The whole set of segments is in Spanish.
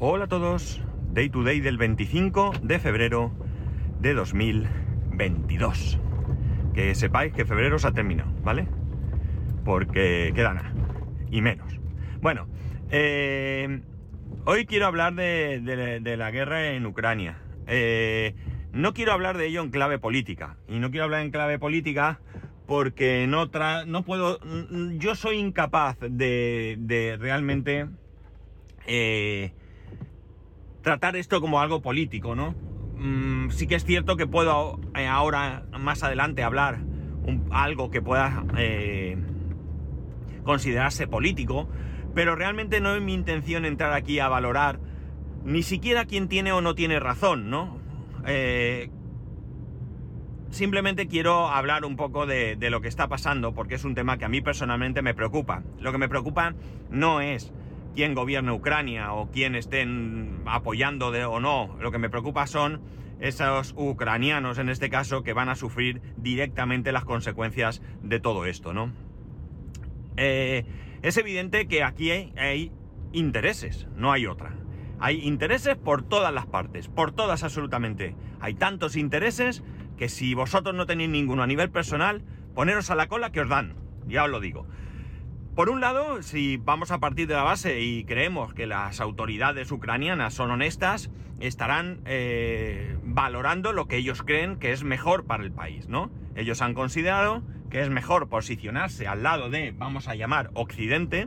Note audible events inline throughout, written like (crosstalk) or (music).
Hola a todos, Day to Day del 25 de febrero de 2022. Que sepáis que febrero se ha terminado, ¿vale? Porque queda nada, y menos. Bueno, eh, hoy quiero hablar de, la guerra en Ucrania. Eh, no quiero hablar de ello en clave política, y no quiero hablar en clave política porque no, tra- no puedo, yo soy incapaz de, de realmente... eh, tratar esto como algo político, ¿no? Mm, sí que es cierto que puedo eh, ahora, más adelante, hablar algo que pueda eh, considerarse político, pero realmente no es mi intención entrar aquí a valorar ni siquiera quién tiene o no tiene razón, ¿no? Eh, simplemente quiero hablar un poco de lo que está pasando, porque es un tema que a mí personalmente me preocupa. Lo que me preocupa no es quién gobierna Ucrania o quién estén apoyando de, o no. Lo que me preocupa son esos ucranianos, en este caso, que van a sufrir directamente las consecuencias de todo esto, ¿no? Eh, es evidente que aquí hay, hay intereses, no hay otra. Hay intereses por todas las partes, por todas absolutamente. Hay tantos intereses que si vosotros no tenéis ninguno a nivel personal, poneros a la cola que os dan, ya os lo digo. Por un lado, si vamos a partir de la base y creemos que las autoridades ucranianas son honestas, estarán eh, valorando lo que ellos creen que es mejor para el país, ¿no? Ellos han considerado que es mejor posicionarse al lado de, vamos a llamar, Occidente,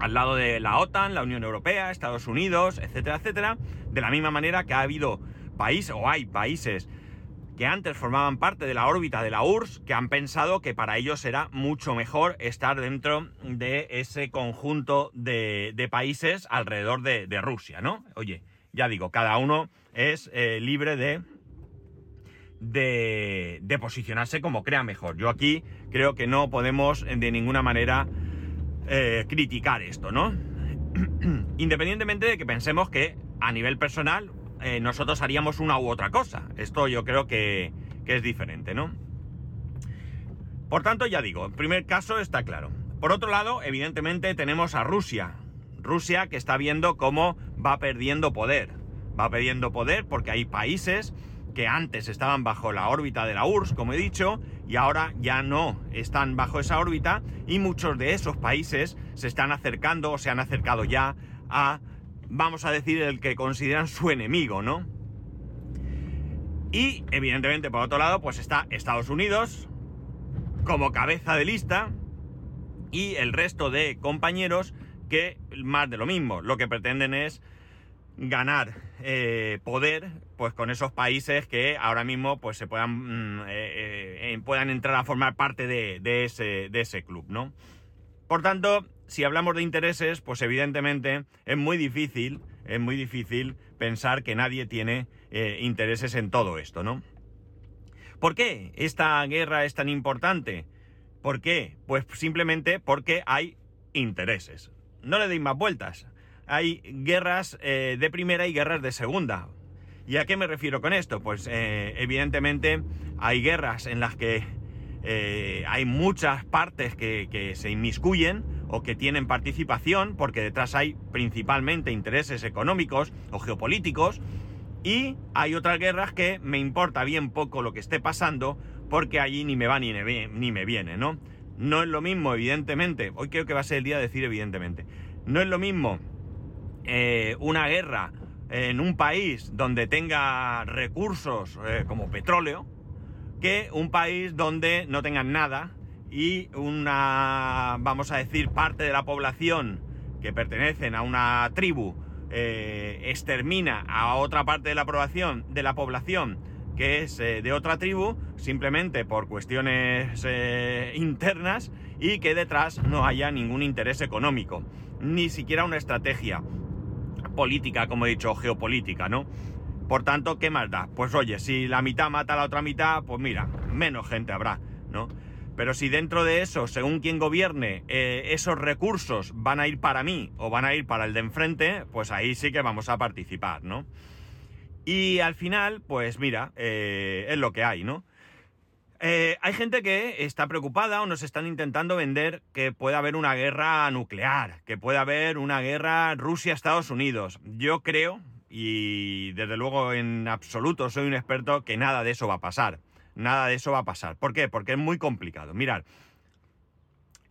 al lado de la OTAN, la Unión Europea, Estados Unidos, etcétera, etcétera, de la misma manera que ha habido países, o hay países que antes formaban parte de la órbita de la URSS, que han pensado que para ellos era mucho mejor estar dentro de ese conjunto de, países alrededor de, Rusia, ¿no? Oye, ya digo, cada uno es eh, libre de, de, de posicionarse como crea mejor. Yo aquí creo que no podemos de ninguna manera eh, criticar esto, ¿no? (clears throat) Independientemente de que pensemos que a nivel personal eh, nosotros haríamos una u otra cosa. Esto yo creo que, que es diferente, ¿no? Por tanto, ya digo, en primer caso está claro. Por otro lado, evidentemente tenemos a Rusia. Rusia que está viendo cómo va perdiendo poder. Va perdiendo poder porque hay países que antes estaban bajo la órbita de la URSS, como he dicho, y ahora ya no están bajo esa órbita, y muchos de esos países se están acercando o se han acercado ya a, vamos a decir, el que consideran su enemigo, ¿no? Y, evidentemente, por otro lado, pues está Estados Unidos como cabeza de lista y el resto de compañeros que más de lo mismo, lo que pretenden es ganar eh, poder pues con esos países que ahora mismo pues se puedan mm, eh, eh, puedan entrar a formar parte de, de ese, de ese club, ¿no? Por tanto, si hablamos de intereses, pues evidentemente es muy difícil, es muy difícil pensar que nadie tiene eh, intereses en todo esto, ¿no? ¿Por qué esta guerra es tan importante? ¿Por qué? Pues simplemente porque hay intereses. No le deis más vueltas. Hay guerras eh, de primera y guerras de segunda. ¿Y a qué me refiero con esto? Pues eh, evidentemente hay guerras en las que hay muchas partes que, que se inmiscuyen o que tienen participación porque detrás hay principalmente intereses económicos o geopolíticos y hay otras guerras que me importa bien poco lo que esté pasando porque allí ni me va ni me, viene, ¿no? No es lo mismo, evidentemente, hoy creo que va a ser el día de decir evidentemente, no es lo mismo eh, una guerra en un país donde tenga recursos eh, como petróleo que un país donde no tengan nada y una, vamos a decir, parte de la población que pertenecen a una tribu eh, extermina a otra parte de la población, de la población que es eh, de otra tribu, simplemente por cuestiones eh, internas y que detrás no haya ningún interés económico, ni siquiera una estrategia política, como he dicho, geopolítica, ¿no? Por tanto, ¿qué más da? Pues oye, si la mitad mata a la otra mitad, pues mira, menos gente habrá, ¿no? Pero si dentro de eso, según quien gobierne, eh, esos recursos van a ir para mí o van a ir para el de enfrente, pues ahí sí que vamos a participar, ¿no? Y al final, pues mira, eh, es lo que hay, ¿no? Eh, hay gente que está preocupada o nos están intentando vender que puede haber una guerra nuclear, que puede haber una guerra Rusia-Estados Unidos. Yo creo, y desde luego en absoluto soy un experto, que nada de eso va a pasar. Nada de eso va a pasar. ¿Por qué? Porque es muy complicado. Mirad,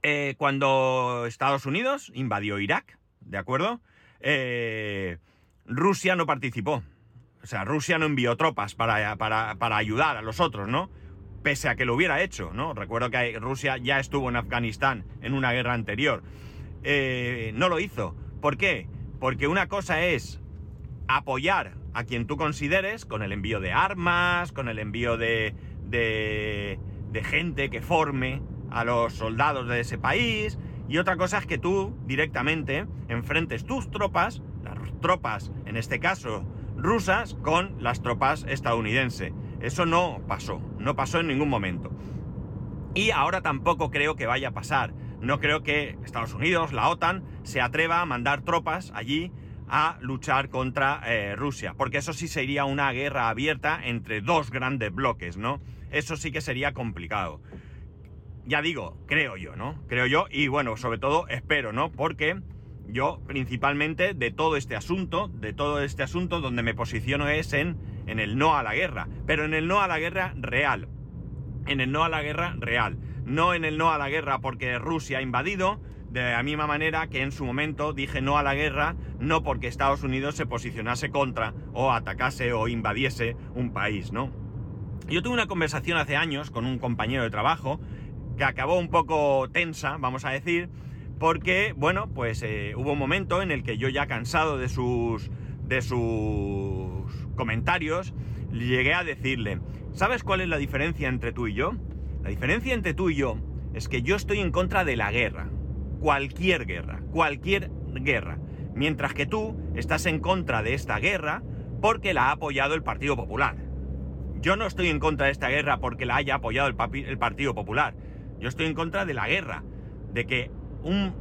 eh, cuando Estados Unidos invadió Irak, ¿de acuerdo? Eh, Rusia no participó. O sea, Rusia no envió tropas para, para, ayudar a los otros, ¿no? Pese a que lo hubiera hecho, ¿no? Recuerdo que Rusia ya estuvo en Afganistán en una guerra anterior. Eh, no lo hizo. ¿Por qué? Porque una cosa es apoyar a quien tú consideres con el envío de armas, con el envío de, de, gente que forme a los soldados de ese país. Y otra cosa es que tú directamente enfrentes tus tropas, las tropas, en este caso rusas, con las tropas estadounidenses. Eso no pasó, no pasó en ningún momento. Y ahora tampoco creo que vaya a pasar. No creo que Estados Unidos, la OTAN, se atreva a mandar tropas allí a luchar contra eh, Rusia, porque eso sí sería una guerra abierta entre dos grandes bloques, ¿no? Eso sí que sería complicado ya digo, creo yo, ¿no? Creo yo y bueno, sobre todo espero, ¿no? Porque yo principalmente de todo este asunto, de todo este asunto donde me posiciono es en, en el no a la guerra, pero en el no a la guerra real, en el no a la guerra real, no en el no a la guerra porque Rusia ha invadido, de la misma manera que en su momento dije no a la guerra, no porque Estados Unidos se posicionase contra o atacase o invadiese un país, ¿no? Yo tuve una conversación hace años con un compañero de trabajo que acabó un poco tensa, vamos a decir, porque, bueno, pues eh, hubo un momento en el que yo ya cansado de sus, de sus comentarios, llegué a decirle, ¿sabes cuál es la diferencia entre tú y yo? La diferencia entre tú y yo es que yo estoy en contra de la guerra, cualquier guerra, cualquier guerra, mientras que tú estás en contra de esta guerra porque la ha apoyado el Partido Popular. Yo no estoy en contra de esta guerra porque la haya apoyado el, Partido Popular. Yo estoy en contra de la guerra, de que un,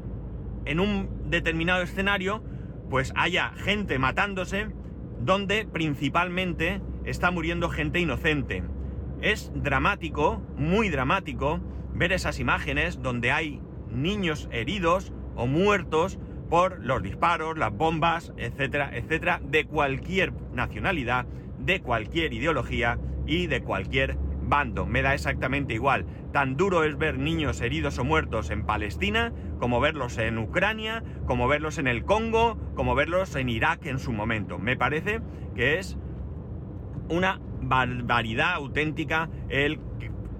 en un determinado escenario pues haya gente matándose donde principalmente está muriendo gente inocente. Es dramático, muy dramático, ver esas imágenes donde hay niños heridos o muertos por los disparos, las bombas, etcétera, etcétera, de cualquier nacionalidad, de cualquier ideología y de cualquier bando. Me da exactamente igual. Tan duro es ver niños heridos o muertos en Palestina, como verlos en Ucrania, como verlos en el Congo, como verlos en Irak en su momento. Me parece que es una barbaridad auténtica el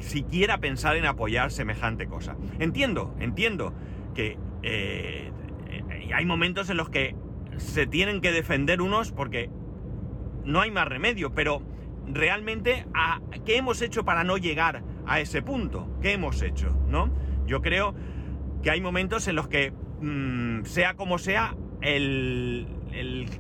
siquiera pensar en apoyar semejante cosa. Entiendo, entiendo que eh, hay momentos en los que se tienen que defender unos porque no hay más remedio, pero realmente a qué hemos hecho para no llegar a ese punto. ¿Qué hemos hecho? ¿No? Yo creo que hay momentos en los que, mm, sea como sea, el,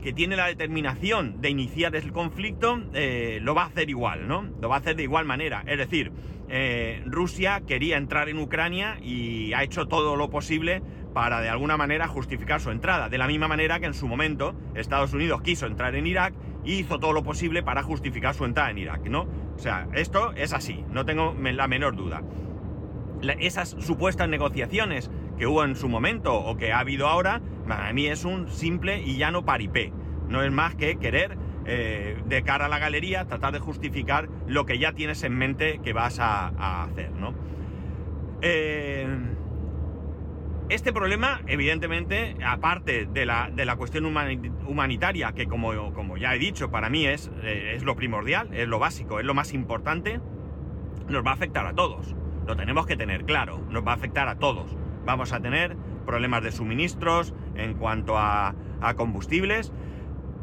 que tiene la determinación de iniciar el conflicto eh, lo va a hacer igual, ¿no? Lo va a hacer de igual manera. Es decir, eh, Rusia quería entrar en Ucrania y ha hecho todo lo posible para de alguna manera justificar su entrada. De la misma manera que en su momento Estados Unidos quiso entrar en Irak y hizo todo lo posible para justificar su entrada en Irak, ¿no? O sea, esto es así, no tengo la menor duda. esas supuestas negociaciones que hubo en su momento o que ha habido ahora, para mí es un simple y llano paripé. No es más que querer, eh, de cara a la galería, tratar de justificar lo que ya tienes en mente que vas a, hacer, ¿no? Eh, este problema, evidentemente, aparte de la, de la cuestión humanitaria, que como, como, ya he dicho, para mí es, eh, es lo primordial, es lo básico, es lo más importante, nos va a afectar a todos. Lo tenemos que tener claro, nos va a afectar a todos. Vamos a tener problemas de suministros en cuanto a, combustibles,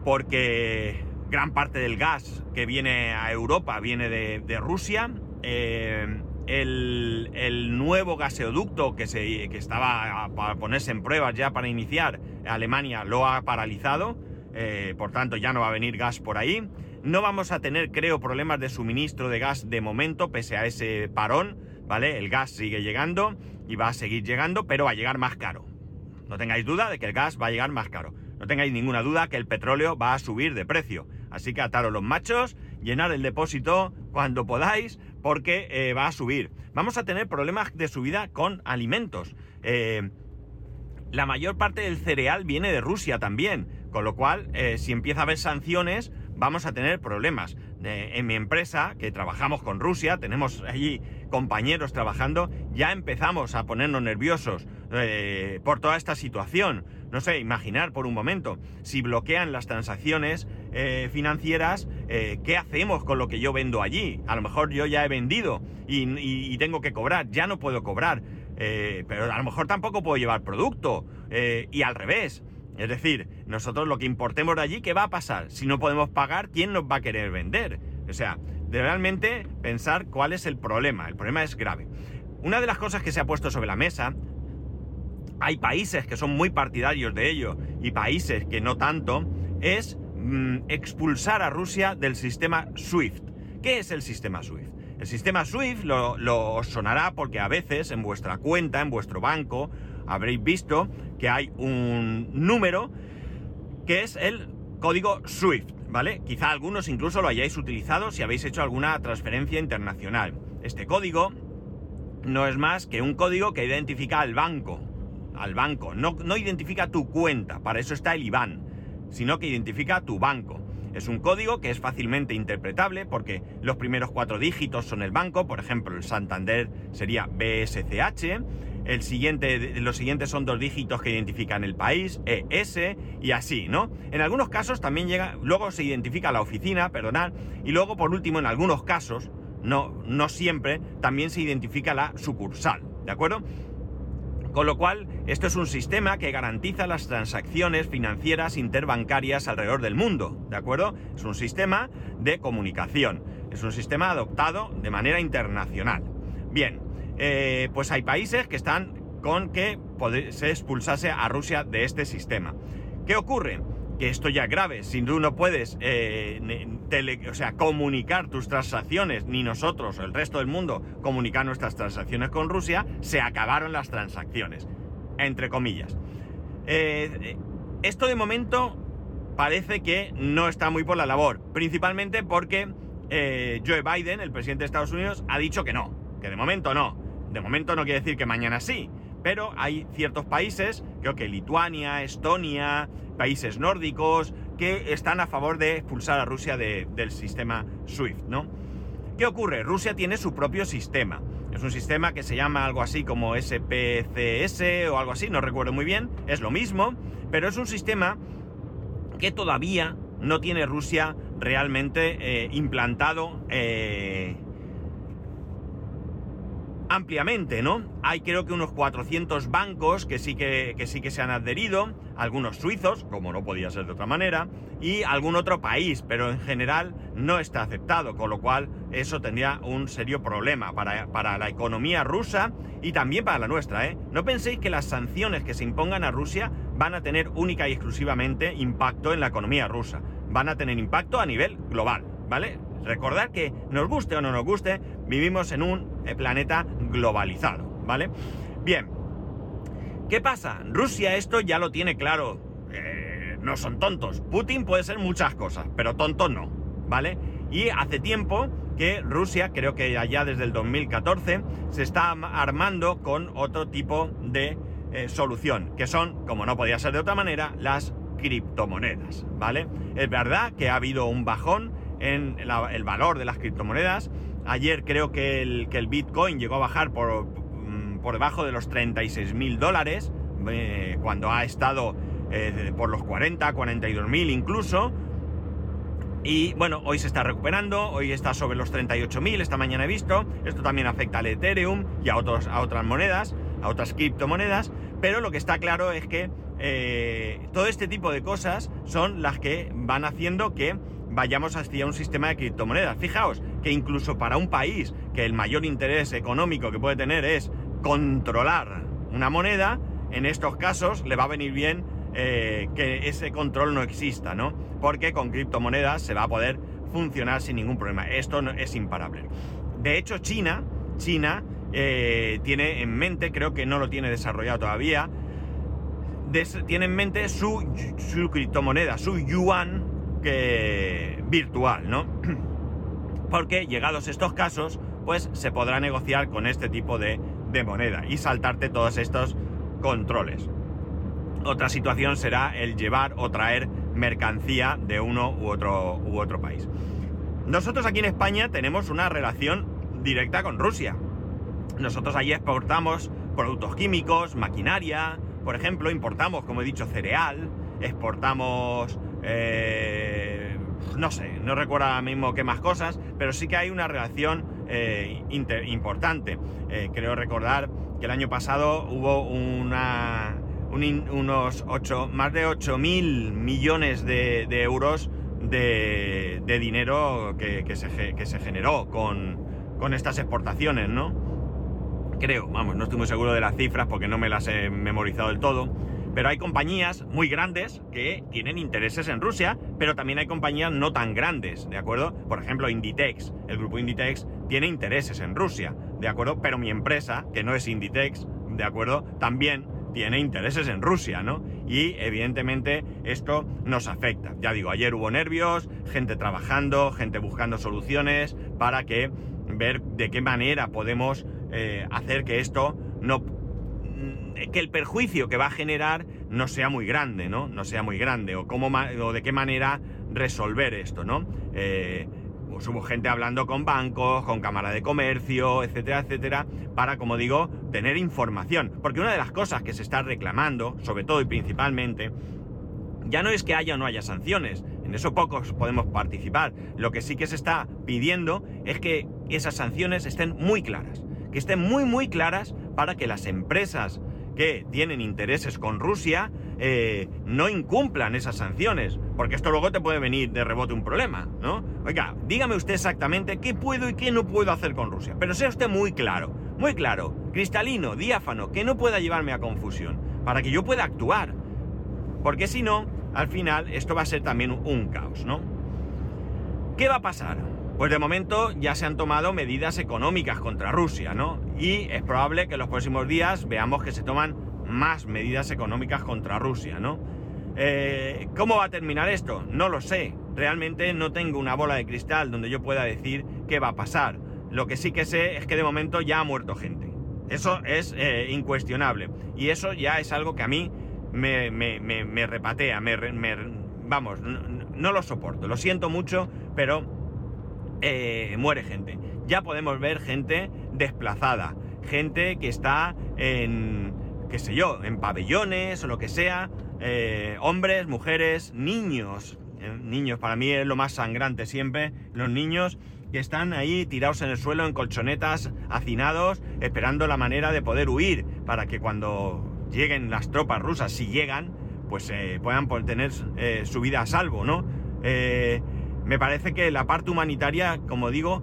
porque gran parte del gas que viene a Europa viene de, Rusia. Eh, el, nuevo gaseoducto que, se, que estaba a, ponerse en pruebas ya para iniciar, Alemania lo ha paralizado, eh, por tanto ya no va a venir gas por ahí. No vamos a tener, creo, problemas de suministro de gas de momento, pese a ese parón, ¿vale? El gas sigue llegando y va a seguir llegando, pero va a llegar más caro. No tengáis duda de que el gas va a llegar más caro. No tengáis ninguna duda que el petróleo va a subir de precio. Así que ataros los machos, llenar el depósito cuando podáis, porque eh, va a subir. Vamos a tener problemas de subida con alimentos. Eh, la mayor parte del cereal viene de Rusia también, con lo cual, eh, si empieza a haber sanciones, vamos a tener problemas. en mi empresa, que trabajamos con Rusia, tenemos allí compañeros trabajando, ya empezamos a ponernos nerviosos por toda esta situación. No sé, imaginar por un momento, si bloquean las transacciones eh, financieras, eh, ¿qué hacemos con lo que yo vendo allí? A lo mejor yo ya he vendido y, tengo que cobrar, ya no puedo cobrar, eh, pero a lo mejor tampoco puedo llevar producto y al revés. Es decir, nosotros lo que importemos de allí, ¿qué va a pasar? Si no podemos pagar, ¿quién nos va a querer vender? O sea, de realmente pensar cuál es el problema. El problema es grave. Una de las cosas que se ha puesto sobre la mesa, hay países que son muy partidarios de ello y países que no tanto, es Mm, expulsar a Rusia del sistema SWIFT. ¿Qué es el sistema SWIFT? El sistema SWIFT lo, sonará porque a veces en vuestra cuenta, en vuestro banco, habréis visto que hay un número que es el código SWIFT, ¿vale? Quizá algunos incluso lo hayáis utilizado si habéis hecho alguna transferencia internacional. Este código no es más que un código que identifica al banco, al banco, no, no identifica tu cuenta, para eso está el IBAN sino que identifica tu banco. Es un código que es fácilmente interpretable porque los primeros cuatro dígitos son el banco, por ejemplo, el Santander sería BSCH, el siguiente, los siguientes son dos dígitos que identifican el país, ES, y así, ¿no? En algunos casos también llega, luego se identifica la oficina, perdonad, y luego por último, en algunos casos, no, no siempre, también se identifica la sucursal, ¿de acuerdo? Con lo cual, esto es un sistema que garantiza las transacciones financieras interbancarias alrededor del mundo, ¿de acuerdo? Es un sistema de comunicación, es un sistema adoptado de manera internacional. Bien, eh, pues hay países que están con que se expulsase a Rusia de este sistema. ¿Qué ocurre? Que esto ya grave. Si tú no puedes eh, o sea, comunicar tus transacciones, ni nosotros o el resto del mundo comunicar nuestras transacciones con Rusia, se acabaron las transacciones. Entre comillas. Eh, esto de momento parece que no está muy por la labor. Principalmente porque eh, Joe Biden, el presidente de Estados Unidos, ha dicho que no. Que de momento no. De momento no quiere decir que mañana sí. Pero hay ciertos países, creo que Lituania, Estonia, países nórdicos, que están a favor de expulsar a Rusia del sistema SWIFT, ¿no? ¿Qué ocurre? Rusia tiene su propio sistema. Es un sistema que se llama algo así como SPCS o algo así, no recuerdo muy bien. Es lo mismo, pero es un sistema que todavía no tiene Rusia realmente eh, implantado eh, ampliamente, ¿no? Hay creo que unos 400 bancos que sí que, sí que se han adherido, algunos suizos, como no podía ser de otra manera, y algún otro país, pero en general no está aceptado, con lo cual eso tendría un serio problema para, para la economía rusa y también para la nuestra, ¿eh? No penséis que las sanciones que se impongan a Rusia van a tener única y exclusivamente impacto en la economía rusa, van a tener impacto a nivel global, ¿vale? Recordad que nos guste o no nos guste, vivimos en un eh, planeta globalizado, ¿vale? Bien, ¿qué pasa? Rusia esto ya lo tiene claro. Eh, no son tontos. Putin puede ser muchas cosas, pero tonto no, ¿vale? Y hace tiempo que Rusia, creo que allá desde el 2014, se está armando con otro tipo de eh, solución, que son, como no podía ser de otra manera, las criptomonedas, ¿vale? Es verdad que ha habido un bajón en el valor de las criptomonedas. Ayer creo que el, que el Bitcoin llegó a bajar por, mm, por debajo de los 36 mil dólares, eh, cuando ha estado eh, por los 40, 42 mil incluso. Y bueno, hoy se está recuperando, hoy está sobre los 38.000, esta mañana he visto. Esto también afecta al Ethereum y a, otros, a otras monedas, a otras criptomonedas. Pero lo que está claro es que eh, todo este tipo de cosas son las que van haciendo que vayamos hacia un sistema de criptomonedas. Fijaos que incluso para un país que el mayor interés económico que puede tener es controlar una moneda, en estos casos le va a venir bien eh, que ese control no exista, ¿no? Porque con criptomonedas se va a poder funcionar sin ningún problema. Esto es imparable. De hecho, China, China eh, tiene en mente, creo que no lo tiene desarrollado todavía, tiene en mente su, su criptomoneda, su yuan virtual, ¿no? (clears throat) Porque llegados estos casos pues se podrá negociar con este tipo de, de moneda y saltarte todos estos controles. Otra situación será el llevar o traer mercancía de uno u otro, u otro país. Nosotros aquí en España tenemos una relación directa con Rusia. Nosotros allí exportamos productos químicos, maquinaria, por ejemplo, importamos, como he dicho, cereal, exportamos, eh, no sé, no recuerdo ahora mismo qué más cosas, pero sí que hay una relación eh, importante. Eh, creo recordar que el año pasado hubo una, unos 8, más de 8 mil millones de, euros de, dinero que, se, que, se, generó con, con estas exportaciones, ¿no? creo, vamos, no estoy muy seguro de las cifras porque no me las he memorizado del todo, pero hay compañías muy grandes que tienen intereses en Rusia, pero también hay compañías no tan grandes, ¿de acuerdo? Por ejemplo, Inditex, el grupo Inditex tiene intereses en Rusia, ¿de acuerdo? Pero mi empresa, que no es Inditex, ¿de acuerdo? También tiene intereses en Rusia, ¿no? Y evidentemente esto nos afecta. Ya digo, ayer hubo nervios, gente trabajando, gente buscando soluciones para que ver de qué manera podemos eh, hacer que esto no que el perjuicio que va a generar no sea muy grande, ¿no? No sea muy grande, o, cómo, o de qué manera resolver esto, ¿no? Eh, pues hubo gente hablando con bancos, con cámara de comercio, etcétera, etcétera, para, como digo, tener información. Porque una de las cosas que se está reclamando, sobre todo y principalmente, ya no es que haya o no haya sanciones, en eso pocos podemos participar. Lo que sí que se está pidiendo es que esas sanciones estén muy claras que estén muy muy claras para que las empresas que tienen intereses con Rusia eh, no incumplan esas sanciones, porque esto luego te puede venir de rebote un problema, ¿no? Oiga, dígame usted exactamente qué puedo y qué no puedo hacer con Rusia, pero sea usted muy claro, muy claro, cristalino, diáfano, que no pueda llevarme a confusión, para que yo pueda actuar, porque si no, al final esto va a ser también un caos, ¿no? ¿Qué va a pasar? Pues de momento ya se han tomado medidas económicas contra Rusia, ¿no? Y es probable que en los próximos días veamos que se toman más medidas económicas contra Rusia, ¿no? Eh, ¿Cómo va a terminar esto? No lo sé. Realmente no tengo una bola de cristal donde yo pueda decir qué va a pasar. Lo que sí que sé es que de momento ya ha muerto gente. Eso es eh, incuestionable. Y eso ya es algo que a mí me, repatea, vamos, no lo soporto. Lo siento mucho, pero eh, muere gente. Ya podemos ver gente desplazada, gente que está en, qué sé yo, en pabellones o lo que sea, eh, hombres, mujeres, niños. Eh, niños, para mí es lo más sangrante siempre, los niños que están ahí tirados en el suelo en colchonetas, hacinados, esperando la manera de poder huir, para que cuando lleguen las tropas rusas, si llegan, pues puedan tener su vida a salvo, ¿no? Me parece que la parte humanitaria, como digo,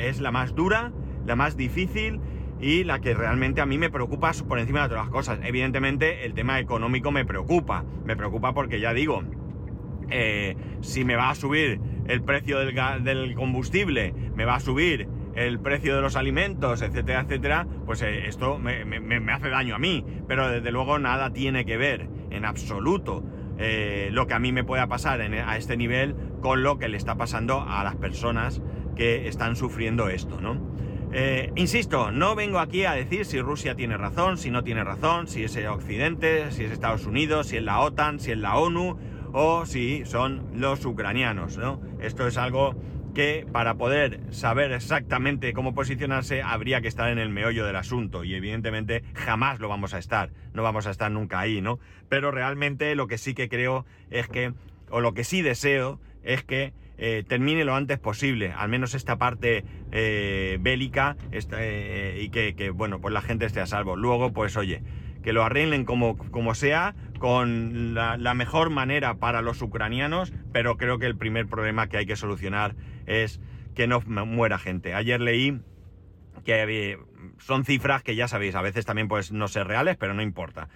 es la más dura, la más difícil y la que realmente a mí me preocupa por encima de las cosas. Evidentemente el tema económico me preocupa, me preocupa porque ya digo, eh, si me va a subir el precio del, del, combustible, me va a subir el precio de los alimentos, etcétera, etcétera, pues eh, esto me, hace daño a mí. Pero desde luego nada tiene que ver en absoluto eh, lo que a mí me pueda pasar a este nivel con lo que le está pasando a las personas que están sufriendo esto, ¿no? Eh, insisto, no vengo aquí a decir si Rusia tiene razón, si no tiene razón, si es Occidente, si es Estados Unidos, si es la OTAN, si es la ONU o si son los ucranianos, ¿no? Esto es algo que para poder saber exactamente cómo posicionarse habría que estar en el meollo del asunto y evidentemente jamás lo vamos a estar, no vamos a estar nunca ahí, ¿no? Pero realmente lo que sí que creo es que, o lo que sí deseo es que eh, termine lo antes posible, al menos esta parte eh, bélica eh, y que, bueno, pues la gente esté a salvo. Luego, pues oye, que lo arreglen como, como sea, con la, mejor manera para los ucranianos, pero creo que el primer problema que hay que solucionar es que no muera gente. Ayer leí que son cifras que ya sabéis, a veces también pues no ser reales, pero no importa.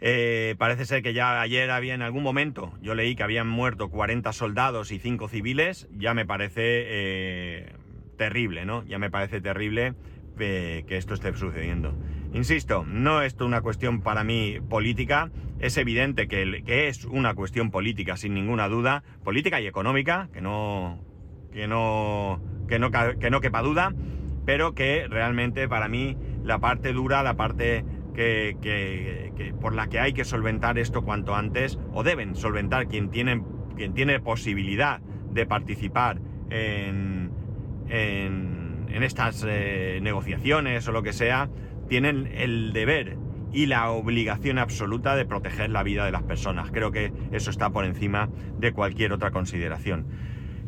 Eh, parece ser que ya ayer había en algún momento, yo leí que habían muerto 40 soldados y 5 civiles, ya me parece eh, terrible, ¿no? Ya me parece terrible eh, que esto esté sucediendo. Insisto, no es una cuestión para mí política, es evidente que, que, es una cuestión política sin ninguna duda, política y económica, que no, que no, que no, que no quepa duda, pero que realmente para mí la parte dura, la parte que, por la que hay que solventar esto cuanto antes, o deben solventar quien tiene, quien tiene posibilidad de participar en, en, en estas eh, negociaciones o lo que sea, tienen el deber y la obligación absoluta de proteger la vida de las personas. Creo que eso está por encima de cualquier otra consideración.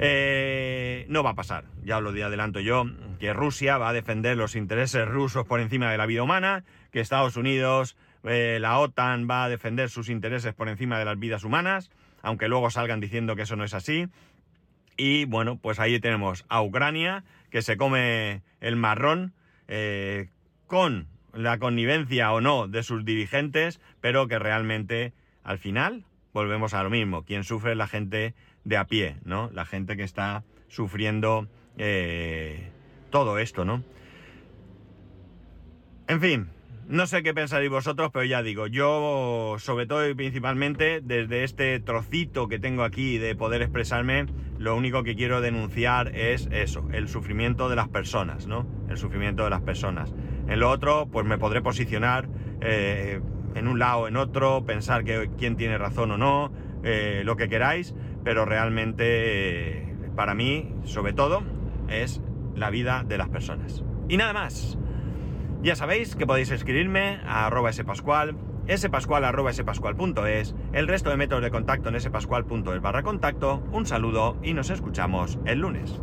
Eh, no va a pasar, ya os lo adelanto yo, que Rusia va a defender los intereses rusos por encima de la vida humana, que Estados Unidos, eh, la OTAN va a defender sus intereses por encima de las vidas humanas, aunque luego salgan diciendo que eso no es así. Y bueno, pues ahí tenemos a Ucrania, que se come el marrón eh, con la connivencia o no de sus dirigentes, pero que realmente al final volvemos a lo mismo. Quien sufre es la gente de a pie, ¿no? La gente que está sufriendo eh, todo esto, ¿no? En fin, no sé qué pensaréis vosotros, pero ya digo, yo sobre todo y principalmente desde este trocito que tengo aquí de poder expresarme, lo único que quiero denunciar es eso, el sufrimiento de las personas, ¿no? El sufrimiento de las personas. En lo otro, pues me podré posicionar eh, en un lado, o en otro, pensar que quién tiene razón o no, eh, lo que queráis, pero realmente eh, para mí, sobre todo, es la vida de las personas. Y nada más. Ya sabéis que podéis escribirme a arroba spascual, spascual arroba spascual.es, el resto de métodos de contacto en spascual.es barra contacto. Un saludo y nos escuchamos el lunes.